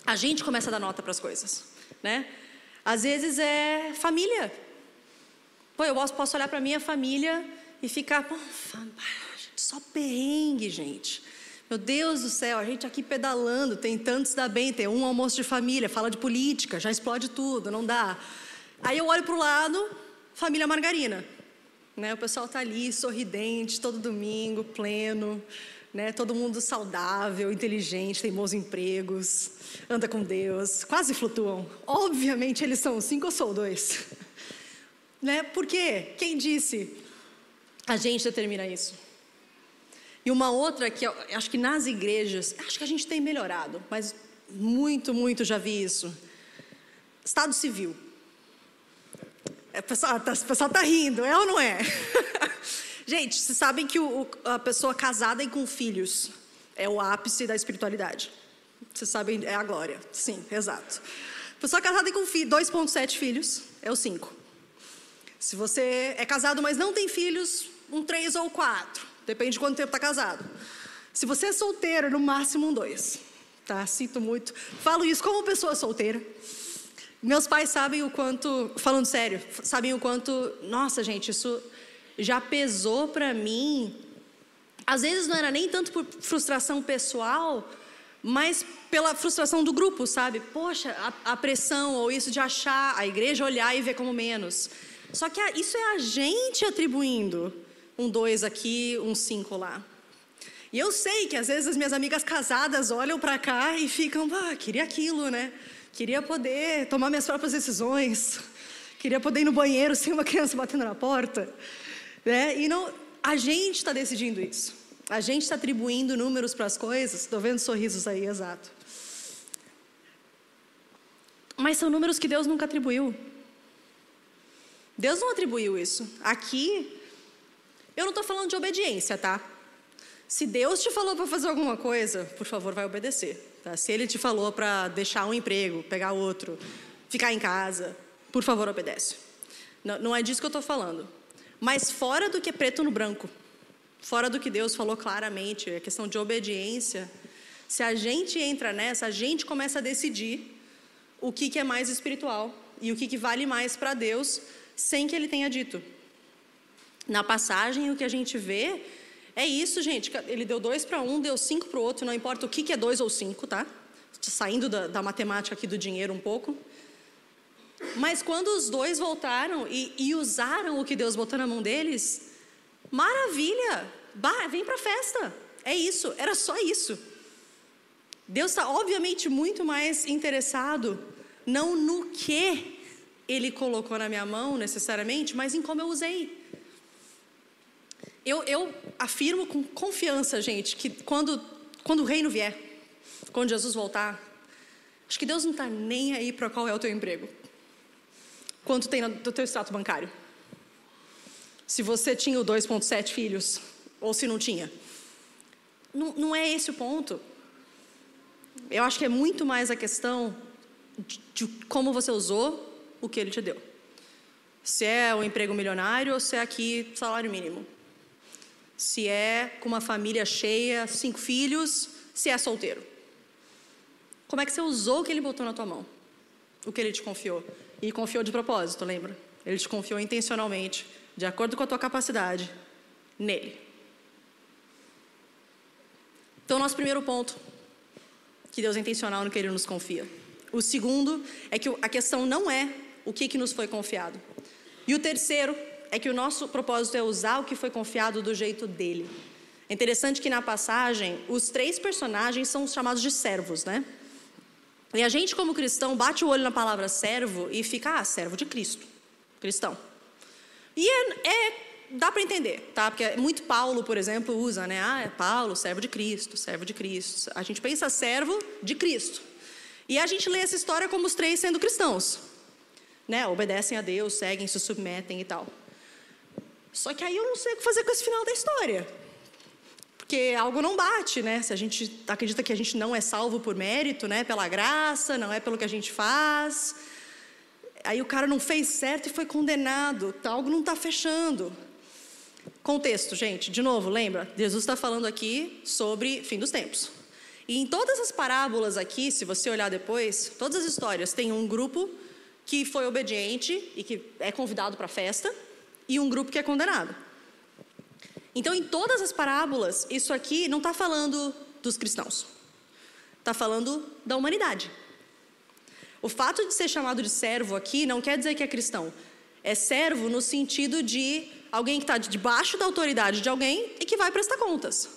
A gente começa a dar nota para as coisas, né? Às vezes é família. Pô, eu posso olhar para minha família e ficar, pô, só perrengue, gente. Meu Deus do céu, a gente aqui pedalando, tentando se dar bem, tem um almoço de família, fala de política, já explode tudo, não dá. Aí eu olho para o lado, família Margarina. Né? O pessoal está ali sorridente todo domingo, pleno, né? todo mundo saudável, inteligente, tem bons empregos, anda com Deus, quase flutuam. Obviamente eles são cinco ou sou dois. Né? Por quê? Quem disse? A gente determina isso. E uma outra que eu acho que nas igrejas, acho que a gente tem melhorado, mas muito, muito já vi isso. Estado civil. É, o pessoal está tá rindo, é ou não é? Gente, vocês sabem que o, a pessoa casada e com filhos é o ápice da espiritualidade. Vocês sabem, é a glória. Sim, exato. Pessoa casada e com 2,7 filhos é o 5. Se você é casado, mas não tem filhos, um 3 ou 4. Depende de quanto tempo está casado. Se você é solteiro, no máximo um dois. Tá? Sinto muito. Falo isso como pessoa solteira. Meus pais sabem o quanto, falando sério, sabem o quanto, nossa gente, isso já pesou para mim. Às vezes não era nem tanto por frustração pessoal, mas pela frustração do grupo, sabe? Poxa, a, a pressão ou isso de achar a igreja olhar e ver como menos. Só que isso é a gente atribuindo um dois aqui, um cinco lá. E eu sei que às vezes as minhas amigas casadas olham para cá e ficam, ah, queria aquilo, né? Queria poder tomar minhas próprias decisões. Queria poder ir no banheiro sem uma criança batendo na porta. Né? E não, a gente está decidindo isso. A gente está atribuindo números para as coisas. Estou vendo sorrisos aí, exato. Mas são números que Deus nunca atribuiu. Deus não atribuiu isso. Aqui, eu não estou falando de obediência, tá? Se Deus te falou para fazer alguma coisa, por favor, vai obedecer. Tá? Se ele te falou para deixar um emprego, pegar outro, ficar em casa, por favor, obedece. Não, não é disso que eu estou falando. Mas fora do que é preto no branco, fora do que Deus falou claramente, a questão de obediência, se a gente entra nessa, a gente começa a decidir o que, que é mais espiritual e o que, que vale mais para Deus, sem que Ele tenha dito. Na passagem, o que a gente vê é isso, gente. Ele deu dois para um, deu cinco para o outro, não importa o que, que é dois ou cinco, tá? Saindo da, da, matemática aqui do dinheiro um pouco. Mas quando os dois voltaram e, e usaram o que Deus botou na mão deles, maravilha! Bah, vem para a festa. É isso, era só isso. Deus está, obviamente, muito mais interessado, não no que Ele colocou na minha mão necessariamente, mas em como eu usei. Eu, eu afirmo com confiança, gente, que quando, quando o reino vier, quando Jesus voltar, acho que Deus não está nem aí para qual é o teu emprego, quanto tem no teu extrato bancário. Se você tinha o 2,7 filhos, ou se não tinha. Não, não é esse o ponto. Eu acho que é muito mais a questão de, de como você usou o que ele te deu. Se é um emprego milionário ou se é aqui salário mínimo se é com uma família cheia, cinco filhos, se é solteiro. Como é que você usou o que ele botou na tua mão? O que ele te confiou? E confiou de propósito, lembra? Ele te confiou intencionalmente, de acordo com a tua capacidade, nele. Então, nosso primeiro ponto, que Deus é intencional no que ele nos confia. O segundo é que a questão não é o que, que nos foi confiado. E o terceiro é que o nosso propósito é usar o que foi confiado do jeito dele. É interessante que na passagem, os três personagens são chamados de servos, né? E a gente, como cristão, bate o olho na palavra servo e fica, ah, servo de Cristo, cristão. E é, é dá para entender, tá? Porque muito Paulo, por exemplo, usa, né? Ah, é Paulo, servo de Cristo, servo de Cristo. A gente pensa servo de Cristo. E a gente lê essa história como os três sendo cristãos, né? Obedecem a Deus, seguem, se submetem e tal. Só que aí eu não sei o que fazer com esse final da história. Porque algo não bate, né? Se a gente acredita que a gente não é salvo por mérito, né? Pela graça, não é pelo que a gente faz. Aí o cara não fez certo e foi condenado. Tá, algo não está fechando. Contexto, gente, de novo, lembra? Jesus está falando aqui sobre fim dos tempos. E em todas as parábolas aqui, se você olhar depois, todas as histórias tem um grupo que foi obediente e que é convidado para a festa, e um grupo que é condenado. Então, em todas as parábolas, isso aqui não está falando dos cristãos, está falando da humanidade. O fato de ser chamado de servo aqui não quer dizer que é cristão. É servo no sentido de alguém que está debaixo da autoridade de alguém e que vai prestar contas.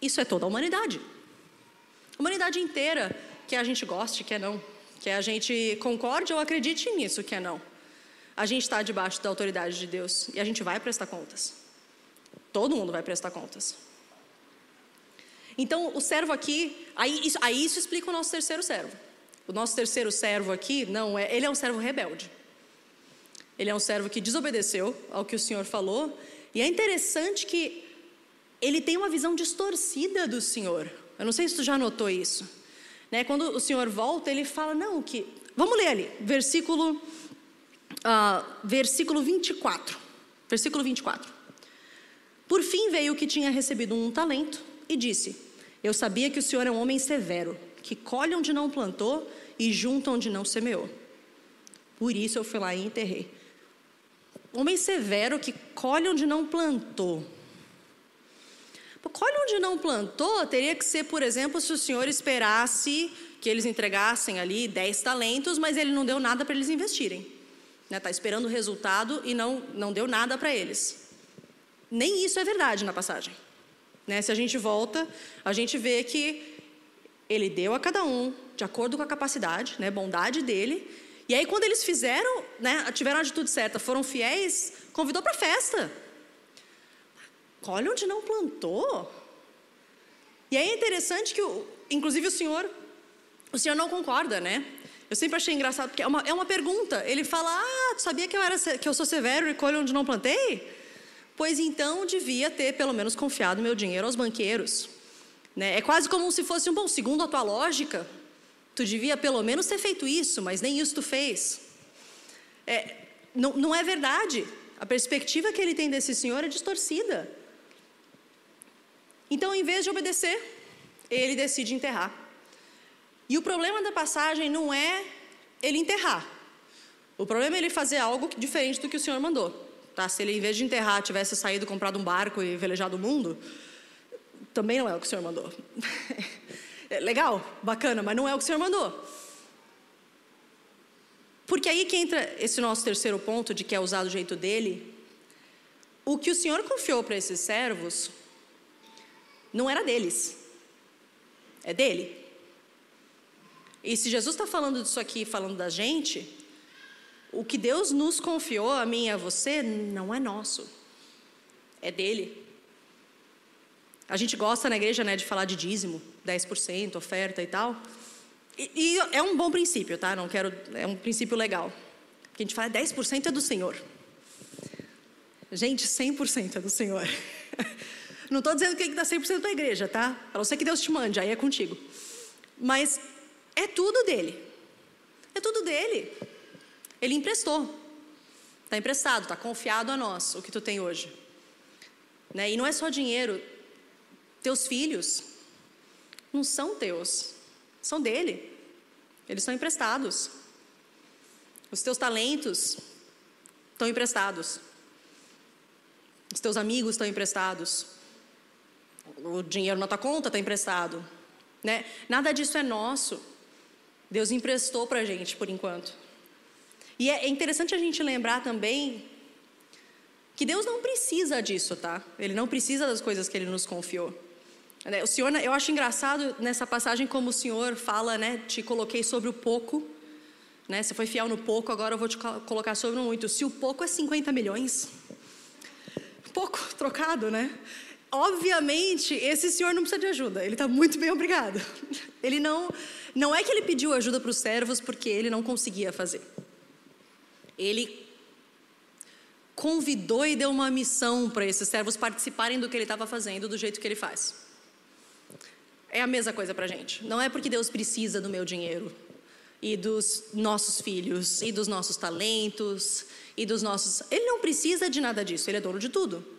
Isso é toda a humanidade. A humanidade inteira, que a gente goste, que é não. Que a gente concorde ou acredite nisso, que é não a gente está debaixo da autoridade de Deus e a gente vai prestar contas. Todo mundo vai prestar contas. Então, o servo aqui, aí isso, aí isso explica o nosso terceiro servo. O nosso terceiro servo aqui, não é, ele é um servo rebelde. Ele é um servo que desobedeceu ao que o Senhor falou, e é interessante que ele tem uma visão distorcida do Senhor. Eu não sei se tu já notou isso. Né? Quando o Senhor volta, ele fala, não, que. Vamos ler ali, versículo uh, versículo 24. Versículo 24. Por fim veio o que tinha recebido um talento e disse: Eu sabia que o senhor é um homem severo, que colhe onde não plantou e junta onde não semeou. Por isso eu fui lá e enterrei. Homem severo que colhe onde não plantou. Colhe onde não plantou teria que ser, por exemplo, se o senhor esperasse que eles entregassem ali 10 talentos, mas ele não deu nada para eles investirem. Está né? Tá esperando o resultado e não, não deu nada para eles. Nem isso é verdade na passagem. Né? Se a gente volta, a gente vê que ele deu a cada um, de acordo com a capacidade, né, bondade dele. E aí, quando eles fizeram, né, tiveram a atitude certa, foram fiéis, convidou para a festa. Colhe onde não plantou. E é interessante que, inclusive, o senhor, o senhor não concorda, né? Eu sempre achei engraçado, porque é uma, é uma pergunta. Ele fala: Ah, tu sabia que eu, era, que eu sou severo e colho onde não plantei? Pois então devia ter pelo menos confiado meu dinheiro aos banqueiros. Né? É quase como se fosse um bom, segundo a tua lógica, tu devia pelo menos ter feito isso, mas nem isso tu fez. É, não, não é verdade. A perspectiva que ele tem desse senhor é distorcida. Então, em vez de obedecer, ele decide enterrar. E o problema da passagem não é ele enterrar. O problema é ele fazer algo diferente do que o Senhor mandou. Tá? Se ele, em vez de enterrar, tivesse saído, comprado um barco e velejado o mundo, também não é o que o Senhor mandou. É legal, bacana, mas não é o que o Senhor mandou. Porque aí que entra esse nosso terceiro ponto de que é usar do jeito dele. O que o Senhor confiou para esses servos não era deles, é dele. E se Jesus está falando disso aqui, falando da gente, o que Deus nos confiou, a mim e a você, não é nosso, é dele. A gente gosta na igreja né, de falar de dízimo, 10%, oferta e tal. E, e, é um bom princípio, tá? Não quero, é um princípio legal. Porque a gente fala 10% é do Senhor. Gente, 100% é do Senhor. Não estou dizendo que tem que dar 100% da igreja, tá? A não ser que Deus te mande, aí é contigo. Mas é tudo dele. É tudo dele. Ele emprestou. Está emprestado, está confiado a nós, o que tu tem hoje. Né? E não é só dinheiro. Teus filhos não são teus, são dele. Eles são emprestados. Os teus talentos estão emprestados. Os teus amigos estão emprestados o dinheiro na tua conta está emprestado. Né? Nada disso é nosso. Deus emprestou para a gente por enquanto. E é interessante a gente lembrar também que Deus não precisa disso, tá? Ele não precisa das coisas que Ele nos confiou. Né? O Senhor, eu acho engraçado nessa passagem como o Senhor fala, né? Te coloquei sobre o pouco, né? Você foi fiel no pouco, agora eu vou te colocar sobre o muito. Se o pouco é 50 milhões, pouco trocado, né? Obviamente, esse senhor não precisa de ajuda, ele está muito bem obrigado. Ele não, não é que ele pediu ajuda para os servos porque ele não conseguia fazer. Ele convidou e deu uma missão para esses servos participarem do que ele estava fazendo, do jeito que ele faz. É a mesma coisa para a gente. Não é porque Deus precisa do meu dinheiro e dos nossos filhos e dos nossos talentos e dos nossos. Ele não precisa de nada disso. Ele é dono de tudo.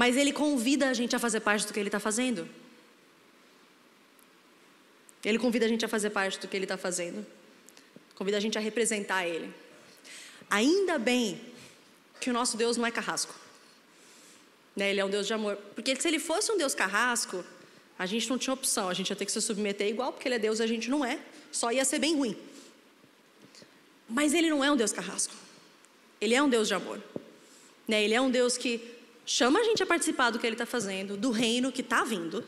Mas ele convida a gente a fazer parte do que ele está fazendo. Ele convida a gente a fazer parte do que ele está fazendo. Convida a gente a representar ele. Ainda bem que o nosso Deus não é carrasco. Né? Ele é um Deus de amor. Porque se ele fosse um Deus carrasco, a gente não tinha opção. A gente ia ter que se submeter igual, porque ele é Deus e a gente não é. Só ia ser bem ruim. Mas ele não é um Deus carrasco. Ele é um Deus de amor. Né? Ele é um Deus que chama a gente a participar do que ele está fazendo, do reino que está vindo.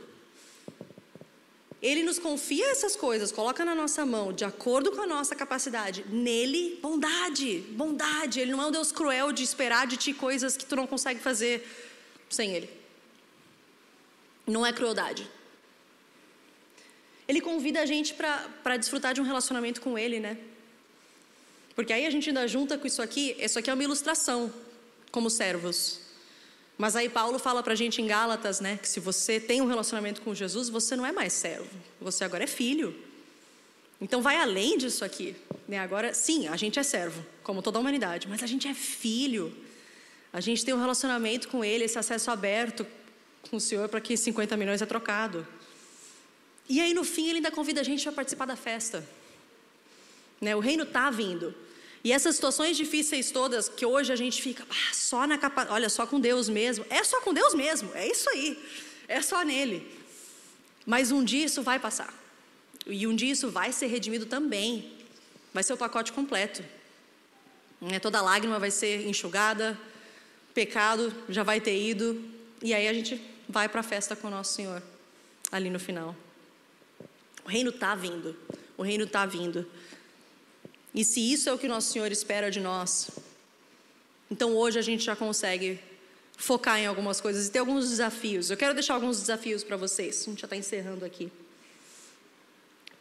Ele nos confia essas coisas, coloca na nossa mão, de acordo com a nossa capacidade. Nele, bondade, bondade. Ele não é um Deus cruel de esperar de ti coisas que tu não consegue fazer sem Ele. Não é crueldade. Ele convida a gente para desfrutar de um relacionamento com Ele, né? Porque aí a gente ainda junta com isso aqui. Isso aqui é uma ilustração, como servos. Mas aí Paulo fala para a gente em Gálatas, né, que se você tem um relacionamento com Jesus, você não é mais servo, você agora é filho. Então vai além disso aqui. Né? Agora, sim, a gente é servo, como toda a humanidade, mas a gente é filho. A gente tem um relacionamento com Ele, esse acesso aberto, com o Senhor para que 50 milhões é trocado. E aí, no fim, ele ainda convida a gente para participar da festa. Né? O reino está vindo. E essas situações difíceis todas, que hoje a gente fica ah, só na capa, olha, só com Deus mesmo. É só com Deus mesmo, é isso aí. É só nele. Mas um dia isso vai passar. E um dia isso vai ser redimido também. Vai ser o pacote completo. Né? Toda lágrima vai ser enxugada, pecado já vai ter ido, e aí a gente vai para a festa com o nosso Senhor, ali no final. O reino está vindo, o reino está vindo. E se isso é o que o nosso Senhor espera de nós, então hoje a gente já consegue focar em algumas coisas e ter alguns desafios. Eu quero deixar alguns desafios para vocês, a gente já está encerrando aqui.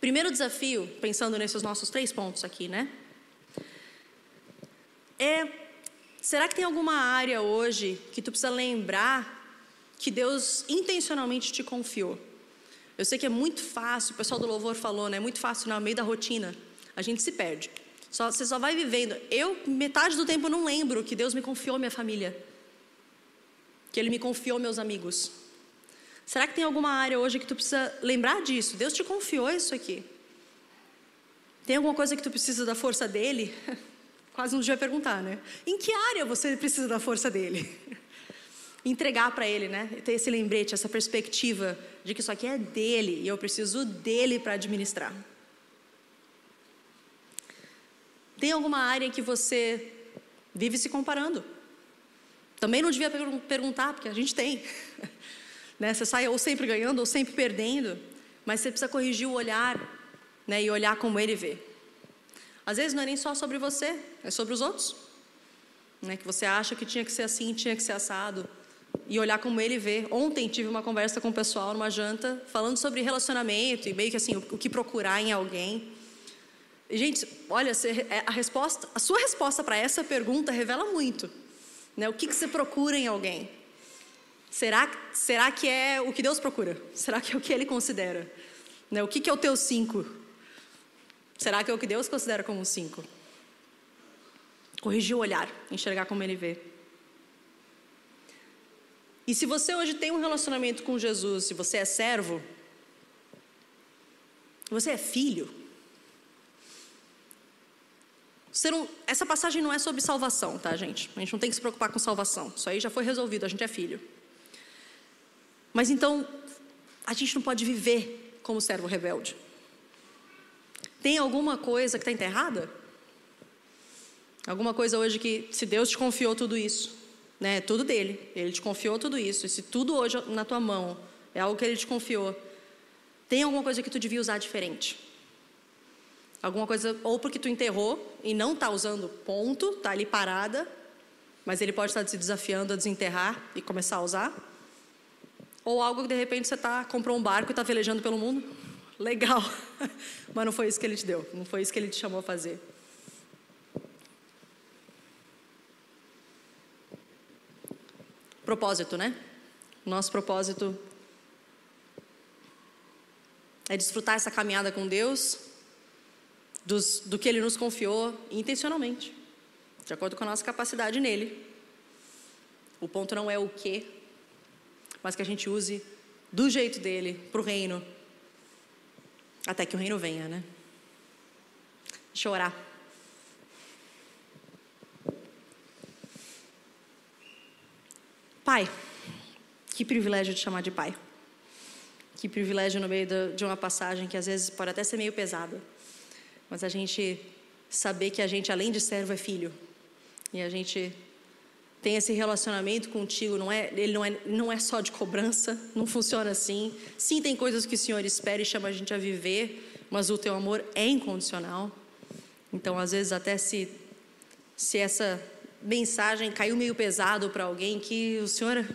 Primeiro desafio, pensando nesses nossos três pontos aqui, né? É, será que tem alguma área hoje que tu precisa lembrar que Deus intencionalmente te confiou? Eu sei que é muito fácil, o pessoal do louvor falou, né? É muito fácil no meio da rotina, a gente se perde. Só, você só vai vivendo. Eu, metade do tempo, não lembro que Deus me confiou minha família, que Ele me confiou meus amigos. Será que tem alguma área hoje que tu precisa lembrar disso? Deus te confiou isso aqui. Tem alguma coisa que tu precisa da força dele? Quase dia vai perguntar, né? Em que área você precisa da força dele? Entregar para ele, né? Ter esse lembrete, essa perspectiva de que isso aqui é dele e eu preciso dele para administrar. Tem alguma área que você vive se comparando? Também não devia perguntar, porque a gente tem. né? Você sai ou sempre ganhando ou sempre perdendo, mas você precisa corrigir o olhar né? e olhar como ele vê. Às vezes não é nem só sobre você, é sobre os outros. Né? Que você acha que tinha que ser assim, tinha que ser assado. E olhar como ele vê. Ontem tive uma conversa com o pessoal numa janta, falando sobre relacionamento e meio que assim, o, o que procurar em alguém. Gente, olha, é, a, resposta, a sua resposta para essa pergunta revela muito. Né? O que, que você procura em alguém? Será, será que é o que Deus procura? Será que é o que Ele considera? Né? O que, que é o teu cinco? Será que é o que Deus considera como um cinco? Corrigir o olhar, enxergar como Ele vê. E se você hoje tem um relacionamento com Jesus, se você é servo, você é filho. Essa passagem não é sobre salvação, tá, gente? A gente não tem que se preocupar com salvação. Isso aí já foi resolvido, a gente é filho. Mas então, a gente não pode viver como servo rebelde. Tem alguma coisa que está enterrada? Alguma coisa hoje que, se Deus te confiou tudo isso, né? Tudo dele, Ele te confiou tudo isso. E se tudo hoje na tua mão é algo que Ele te confiou, tem alguma coisa que tu devia usar diferente? Alguma coisa, ou porque tu enterrou e não está usando ponto, está ali parada, mas ele pode estar se desafiando a desenterrar e começar a usar. Ou algo que de repente você tá, comprou um barco e está velejando pelo mundo. Legal. Mas não foi isso que ele te deu, não foi isso que ele te chamou a fazer. Propósito, né? Nosso propósito é desfrutar essa caminhada com Deus, dos, do que Ele nos confiou intencionalmente, de acordo com a nossa capacidade nele. O ponto não é o que, mas que a gente use do jeito dele, para o reino, até que o reino venha, né? Deixa eu orar. Pai, que privilégio de chamar de pai. Que privilégio no meio de uma passagem que às vezes pode até ser meio pesada. Mas a gente saber que a gente, além de servo, é filho. E a gente tem esse relacionamento contigo, não é, ele não é, não é só de cobrança, não funciona assim. Sim, tem coisas que o Senhor espera e chama a gente a viver, mas o teu amor é incondicional. Então, às vezes, até se, se essa mensagem caiu meio pesado para alguém, que o Senhor.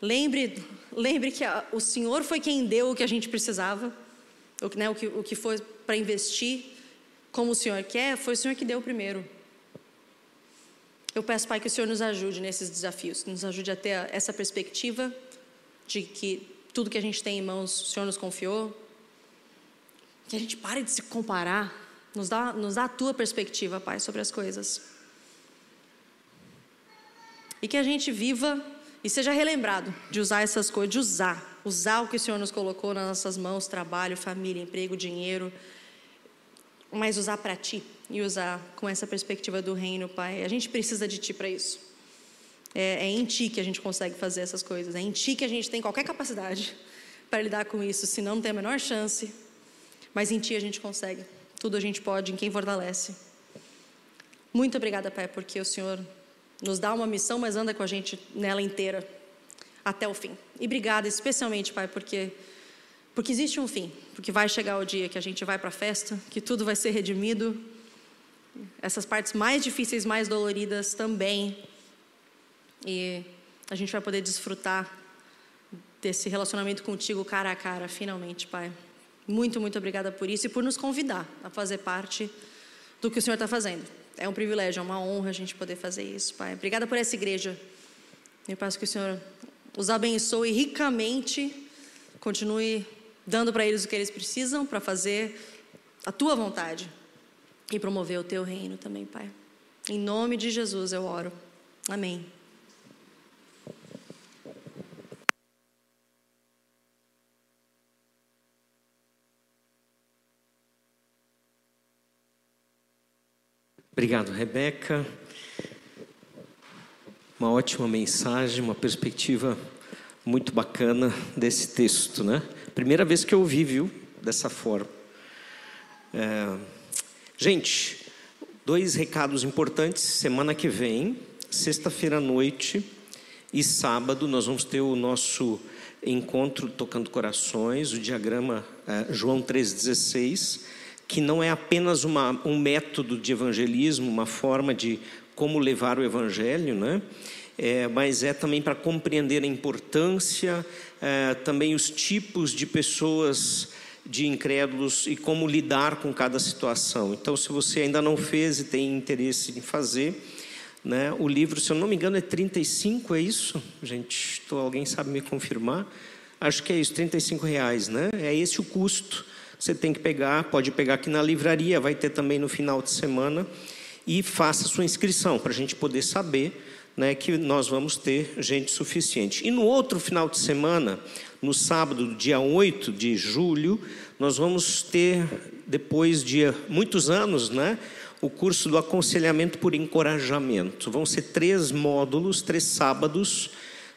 Lembre, lembre que a, o Senhor foi quem deu o que a gente precisava, o, né, o, que, o que foi para investir como o Senhor quer, foi o Senhor que deu primeiro. Eu peço, Pai, que o Senhor nos ajude nesses desafios, nos ajude a ter essa perspectiva de que tudo que a gente tem em mãos, o Senhor nos confiou. Que a gente pare de se comparar, nos dá, nos dá a tua perspectiva, Pai, sobre as coisas. E que a gente viva e seja relembrado de usar essas coisas, de usar, usar o que o Senhor nos colocou nas nossas mãos, trabalho, família, emprego, dinheiro, mas usar para Ti e usar com essa perspectiva do reino, Pai. A gente precisa de Ti para isso. É, é em Ti que a gente consegue fazer essas coisas, é em Ti que a gente tem qualquer capacidade para lidar com isso, senão não tem a menor chance, mas em Ti a gente consegue. Tudo a gente pode em quem fortalece. Muito obrigada, Pai, porque o Senhor nos dá uma missão, mas anda com a gente nela inteira, até o fim. E obrigada especialmente, Pai, porque, porque existe um fim, porque vai chegar o dia que a gente vai para a festa, que tudo vai ser redimido, essas partes mais difíceis, mais doloridas também, e a gente vai poder desfrutar desse relacionamento contigo cara a cara, finalmente, Pai. Muito, muito obrigada por isso e por nos convidar a fazer parte do que o Senhor está fazendo. É um privilégio, é uma honra a gente poder fazer isso, Pai. Obrigada por essa igreja. Eu peço que o Senhor os abençoe ricamente, continue dando para eles o que eles precisam para fazer a tua vontade e promover o teu reino também, Pai. Em nome de Jesus eu oro. Amém. Obrigado, Rebeca. Uma ótima mensagem, uma perspectiva muito bacana desse texto, né? Primeira vez que eu ouvi, viu, dessa forma. É... Gente, dois recados importantes. Semana que vem, sexta-feira à noite e sábado, nós vamos ter o nosso encontro Tocando Corações, o diagrama é, João 3,16 que não é apenas uma, um método de evangelismo, uma forma de como levar o evangelho, né? É, mas é também para compreender a importância, é, também os tipos de pessoas de incrédulos e como lidar com cada situação. Então, se você ainda não fez e tem interesse em fazer, né, o livro, se eu não me engano, é 35, é isso? Gente, tô, alguém sabe me confirmar? Acho que é isso, 35 reais, né? É esse o custo você tem que pegar, pode pegar aqui na livraria, vai ter também no final de semana, e faça sua inscrição, para a gente poder saber né, que nós vamos ter gente suficiente. E no outro final de semana, no sábado, dia 8 de julho, nós vamos ter, depois de muitos anos, né, o curso do aconselhamento por encorajamento. Vão ser três módulos, três sábados,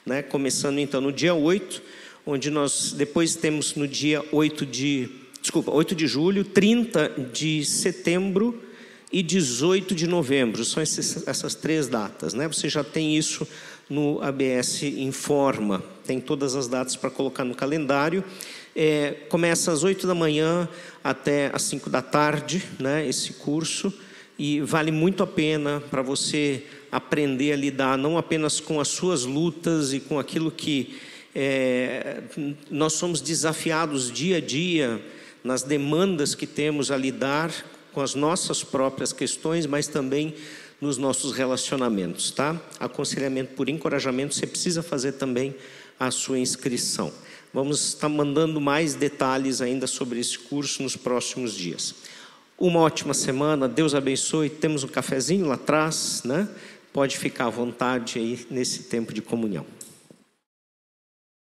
né, começando então no dia 8, onde nós depois temos no dia 8 de desculpa, 8 de julho, 30 de setembro e 18 de novembro. São esses, essas três datas, né? Você já tem isso no ABS Informa, tem todas as datas para colocar no calendário. É, começa às 8 da manhã até às 5 da tarde, né? Esse curso e vale muito a pena para você aprender a lidar não apenas com as suas lutas e com aquilo que é, nós somos desafiados dia a dia nas demandas que temos a lidar com as nossas próprias questões, mas também nos nossos relacionamentos, tá? Aconselhamento por encorajamento, você precisa fazer também a sua inscrição. Vamos estar mandando mais detalhes ainda sobre esse curso nos próximos dias. Uma ótima semana, Deus abençoe. Temos um cafezinho lá atrás, né? Pode ficar à vontade aí nesse tempo de comunhão.